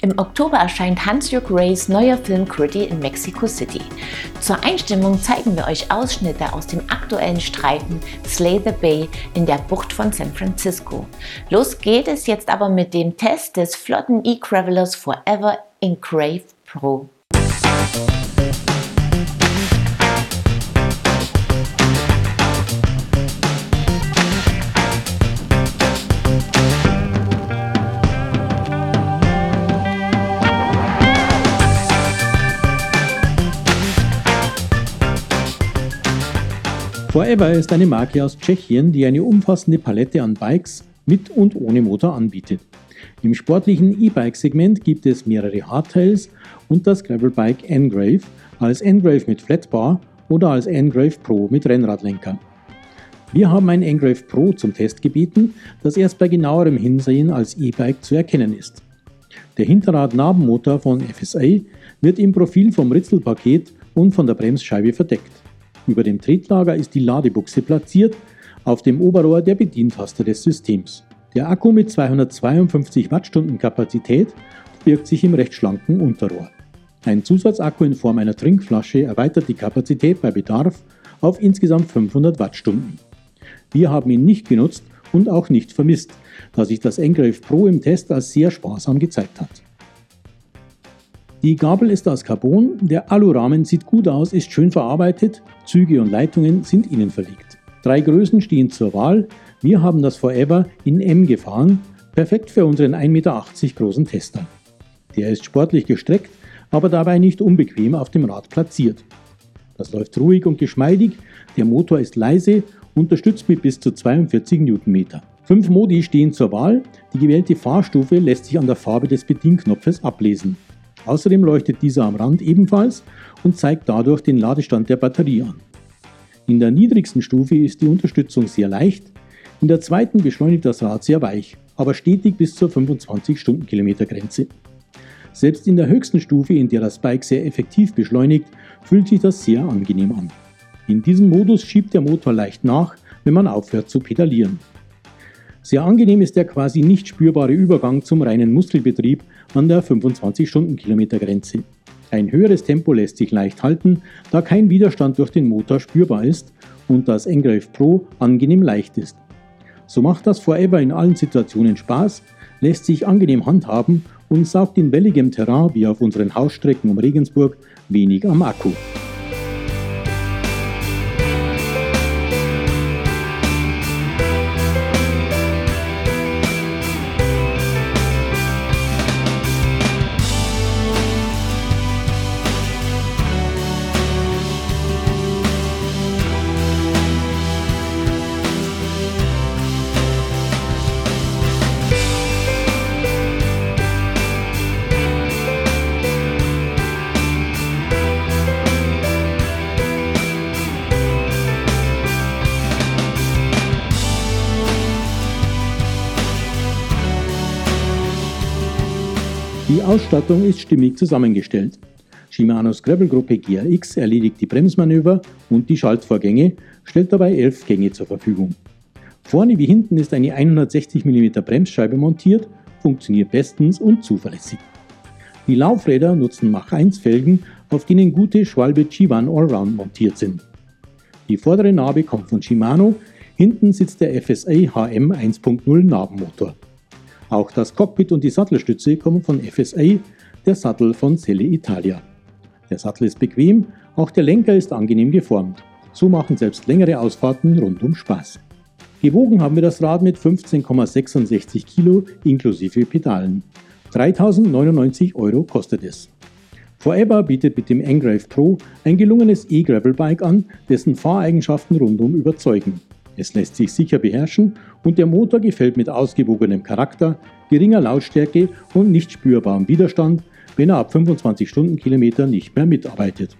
Im Oktober erscheint Hans-Jörg Rays neuer Film Gritty in Mexico City. Zur Einstimmung zeigen wir euch Ausschnitte aus dem aktuellen Streifen Slay the Bay in der Bucht von San Francisco. Los geht es jetzt aber mit dem Test des flotten E-Gravelers Forever Engrave Pro. Forever ist eine Marke aus Tschechien, die eine umfassende Palette an Bikes mit und ohne Motor anbietet. Im sportlichen E-Bike-Segment gibt es mehrere Hardtails und das Gravelbike Engrave als Engrave mit Flatbar oder als Engrave Pro mit Rennradlenker. Wir haben ein Engrave Pro zum Test gebeten, das erst bei genauerem Hinsehen als E-Bike zu erkennen ist. Der Hinterrad-Nabenmotor von FSA wird im Profil vom Ritzelpaket und von der Bremsscheibe verdeckt. Über dem Tretlager ist die Ladebuchse platziert, auf dem Oberrohr der Bedientaster des Systems. Der Akku mit 252 Wattstunden Kapazität birgt sich im recht schlanken Unterrohr. Ein Zusatzakku in Form einer Trinkflasche erweitert die Kapazität bei Bedarf auf insgesamt 500 Wattstunden. Wir haben ihn nicht genutzt und auch nicht vermisst, da sich das Engrave Pro im Test als sehr sparsam gezeigt hat. Die Gabel ist aus Carbon, der Alurahmen sieht gut aus, ist schön verarbeitet, Züge und Leitungen sind innen verlegt. Drei Größen stehen zur Wahl, wir haben das Forever in M gefahren, perfekt für unseren 1,80 Meter großen Tester. Der ist sportlich gestreckt, aber dabei nicht unbequem auf dem Rad platziert. Das läuft ruhig und geschmeidig, der Motor ist leise, unterstützt mit bis zu 42 Newtonmeter. Fünf Modi stehen zur Wahl, die gewählte Fahrstufe lässt sich an der Farbe des Bedienknopfes ablesen. Außerdem leuchtet dieser am Rand ebenfalls und zeigt dadurch den Ladestand der Batterie an. In der niedrigsten Stufe ist die Unterstützung sehr leicht, in der zweiten beschleunigt das Rad sehr weich, aber stetig bis zur 25 Stundenkilometer Grenze. Selbst in der höchsten Stufe, in der das Bike sehr effektiv beschleunigt, fühlt sich das sehr angenehm an. In diesem Modus schiebt der Motor leicht nach, wenn man aufhört zu pedalieren. Sehr angenehm ist der quasi nicht spürbare Übergang zum reinen Muskelbetrieb an der 25 Stundenkilometer Grenze. Ein höheres Tempo lässt sich leicht halten, da kein Widerstand durch den Motor spürbar ist und das Engrave Pro angenehm leicht ist. So macht das Forever in allen Situationen Spaß, lässt sich angenehm handhaben und saugt in welligem Terrain wie auf unseren Hausstrecken um Regensburg wenig am Akku. Die Ausstattung ist stimmig zusammengestellt. Shimanos Gravelgruppe GRX erledigt die Bremsmanöver und die Schaltvorgänge, stellt dabei 11 Gänge zur Verfügung. Vorne wie hinten ist eine 160 mm Bremsscheibe montiert, funktioniert bestens und zuverlässig. Die Laufräder nutzen Mach 1 Felgen, auf denen gute Schwalbe G1 Allround montiert sind. Die vordere Narbe kommt von Shimano, hinten sitzt der FSA HM 1.0 Narbenmotor. Auch das Cockpit und die Sattelstütze kommen von FSA, der Sattel von Selle Italia. Der Sattel ist bequem, auch der Lenker ist angenehm geformt. So machen selbst längere Ausfahrten rundum Spaß. Gewogen haben wir das Rad mit 15,66 Kilo inklusive Pedalen. 3099 Euro kostet es. Forever bietet mit dem Engrave Pro ein gelungenes E-Gravel-Bike an, dessen Fahreigenschaften rundum überzeugen. Es lässt sich sicher beherrschen und der Motor gefällt mit ausgewogenem Charakter, geringer Lautstärke und nicht spürbarem Widerstand, wenn er ab 25 Stundenkilometer nicht mehr mitarbeitet.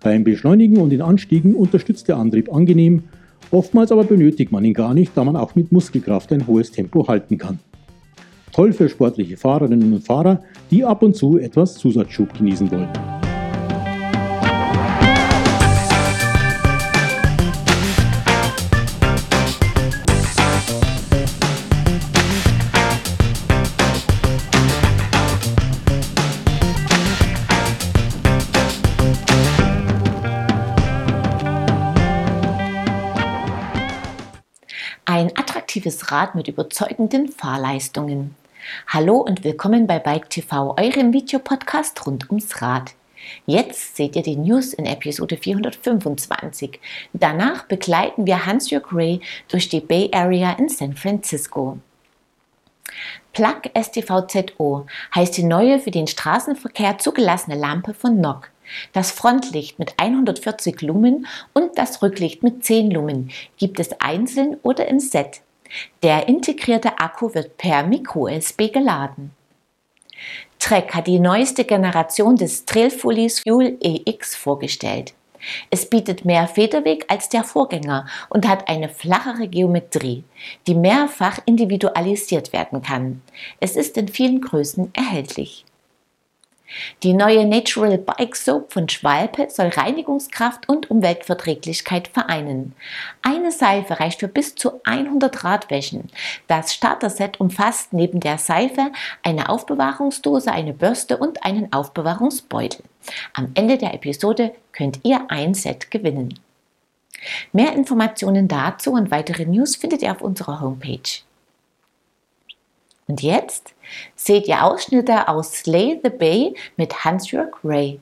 Beim Beschleunigen und den Anstiegen unterstützt der Antrieb angenehm, oftmals aber benötigt man ihn gar nicht, da man auch mit Muskelkraft ein hohes Tempo halten kann. Toll für sportliche Fahrerinnen und Fahrer, die ab und zu etwas Zusatzschub genießen wollen. Aktives Rad mit überzeugenden Fahrleistungen. Hallo und willkommen bei Bike TV, eurem Videopodcast rund ums Rad. Jetzt seht ihr die News in Episode 425. Danach begleiten wir Hans-Jörg Ray durch die Bay Area in San Francisco. Plug STVZO heißt die neue für den Straßenverkehr zugelassene Lampe von NOC. Das Frontlicht mit 140 Lumen und das Rücklicht mit 10 Lumen gibt es einzeln oder im Set. Der integrierte Akku wird per Micro-USB geladen. Trek hat die neueste Generation des Trailfullies Fuel EX vorgestellt. Es bietet mehr Federweg als der Vorgänger und hat eine flachere Geometrie, die mehrfach individualisiert werden kann. Es ist in vielen Größen erhältlich. Die neue Natural Bike Soap von Schwalpe soll Reinigungskraft und Umweltverträglichkeit vereinen. Eine Seife reicht für bis zu 100 Radwäschen. Das Starter-Set umfasst neben der Seife eine Aufbewahrungsdose, eine Bürste und einen Aufbewahrungsbeutel. Am Ende der Episode könnt ihr ein Set gewinnen. Mehr Informationen dazu und weitere News findet ihr auf unserer Homepage. Und jetzt seht ihr Ausschnitte aus Slay the Bay mit Hans-Jörg Ray.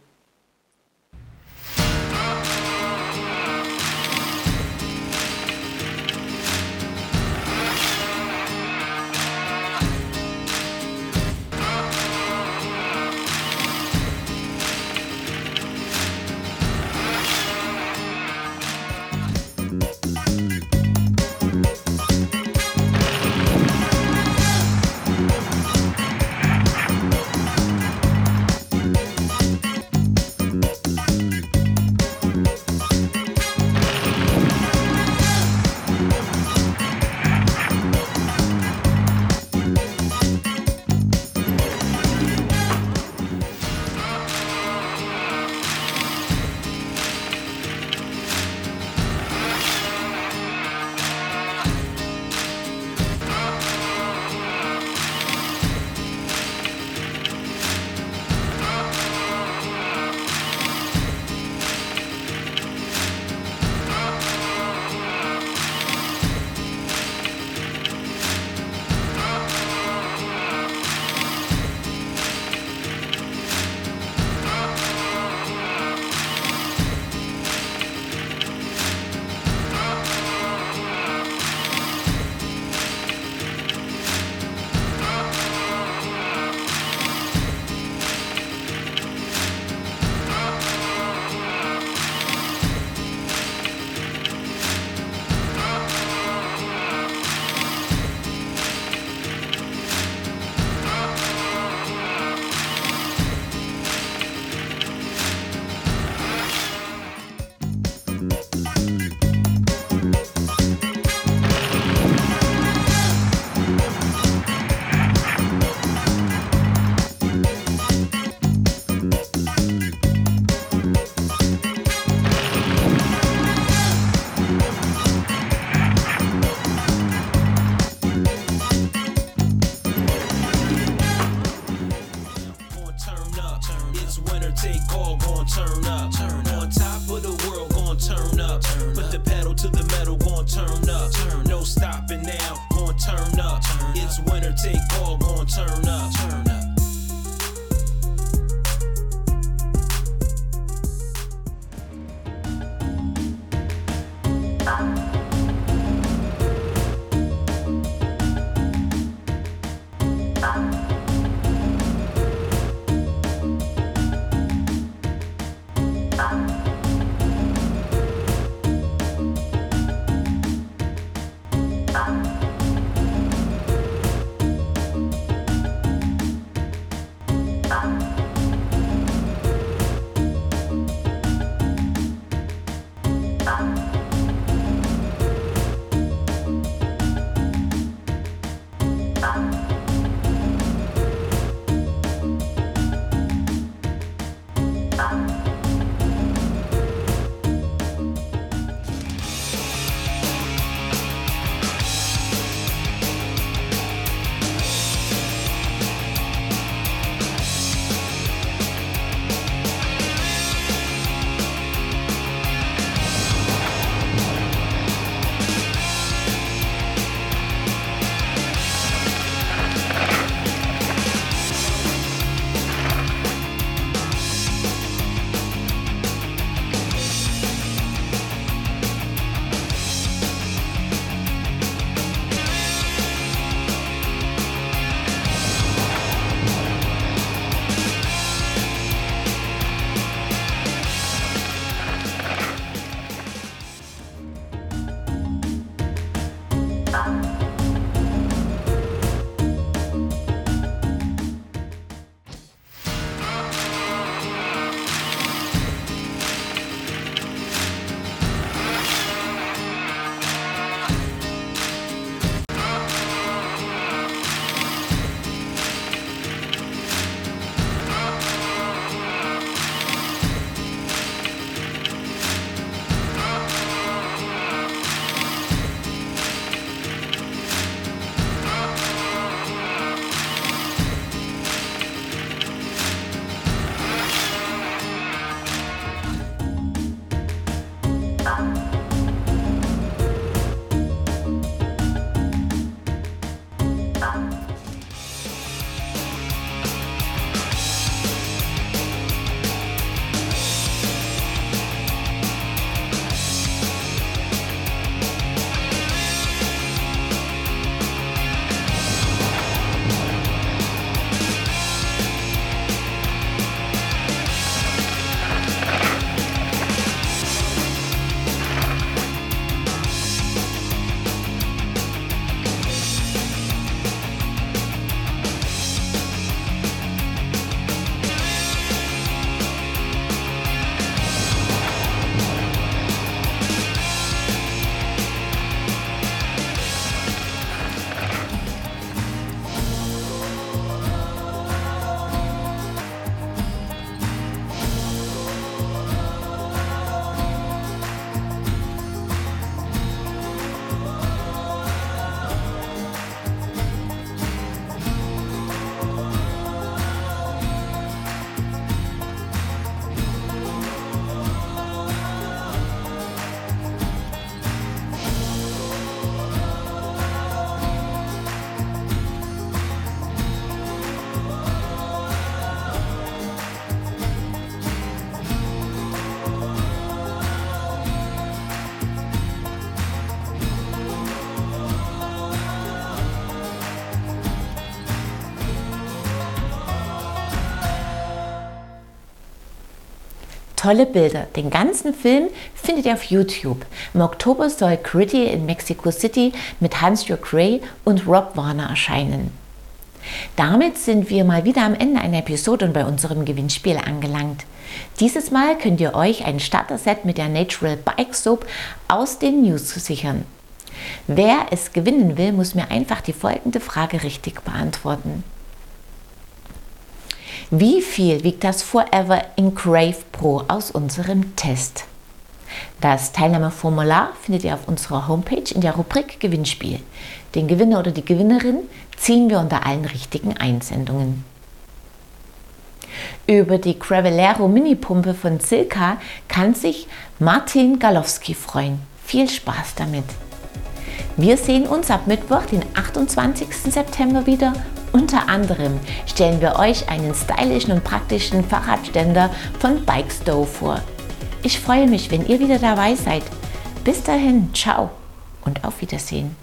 It's winner take all, Gonna turn up. Turn Tolle Bilder. Den ganzen Film findet ihr auf YouTube. Im Oktober soll Gritty in Mexico City mit Hans-Jörg Ray und Rob Warner erscheinen. Damit sind wir mal wieder am Ende einer Episode und bei unserem Gewinnspiel angelangt. Dieses Mal könnt ihr euch ein Starter-Set mit der Natural Bike Soap aus den News sichern. Wer es gewinnen will, muss mir einfach die folgende Frage richtig beantworten. Wie viel wiegt das Forever Engrave Pro aus unserem Test? Das Teilnahmeformular findet ihr auf unserer Homepage in der Rubrik Gewinnspiel. Den Gewinner oder die Gewinnerin ziehen wir unter allen richtigen Einsendungen. Über die Cravellero Mini-Pumpe von Silka kann sich Martin Galowski freuen. Viel Spaß damit! Wir sehen uns ab Mittwoch, den 28. September wieder unter anderem stellen wir euch einen stylischen und praktischen Fahrradständer von Bikestow vor. Ich freue mich, wenn ihr wieder dabei seid. Bis dahin, ciao und auf Wiedersehen.